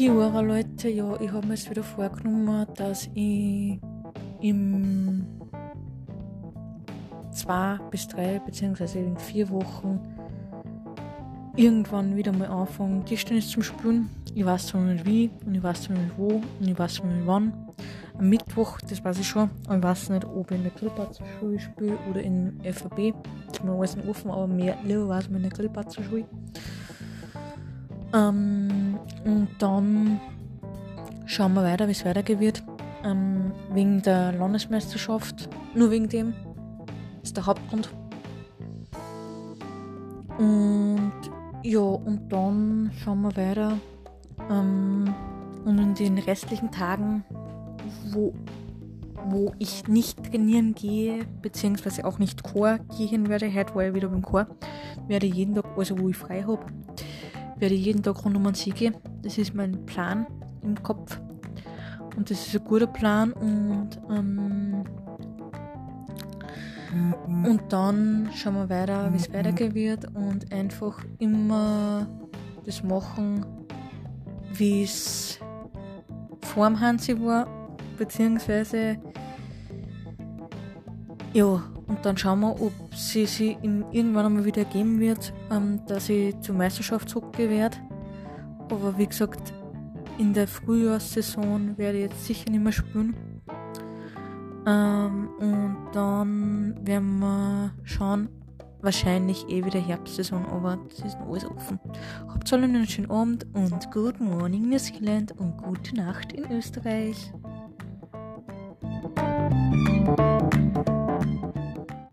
Jahre, Leute, ja, ich habe mir jetzt wieder vorgenommen, dass ich im zwei bis drei beziehungsweise in vier Wochen irgendwann wieder mal anfange, Tischtennis zu spielen. Ich weiß zwar nicht wie und ich weiß zwar nicht wo und ich weiß zwar nicht wann. Am Mittwoch, das weiß ich schon, aber ich weiß nicht, ob ich in der Grillparzer-Schule spiele oder in FAB. Das ist mir alles offen, aber mehr lieber weiß man in der Grillparzer-Schule. Ähm, und dann schauen wir weiter, wie es weitergehen wird. Ähm, wegen der Landesmeisterschaft, nur wegen dem, ist der Hauptgrund. Und ja, und dann schauen wir weiter. Ähm, und in den restlichen Tagen, wo, wo ich nicht trainieren gehe, beziehungsweise auch nicht Chor gehen werde, heute war ich wieder beim Chor, werde jeden Tag, also wo ich frei habe, werde jeden Tag rund um See gehen. Das ist mein Plan im Kopf. Und das ist ein guter Plan und ähm, und dann schauen wir weiter, wie es weitergehen wird und einfach immer das machen, wie es vor dem Hansi war, beziehungsweise ja, und dann schauen wir, ob sie sich irgendwann einmal wieder geben wird, ähm, dass ich zur Meisterschaft zurückgehe werde. Aber wie gesagt, in der Frühjahrssaison werde ich jetzt sicher nicht mehr spielen. Ähm, und dann werden wir schauen, wahrscheinlich eh wieder Herbstsaison, aber das ist noch alles offen. Habt alle einen schönen Abend und Good Morning New Zealand und gute Nacht in Österreich.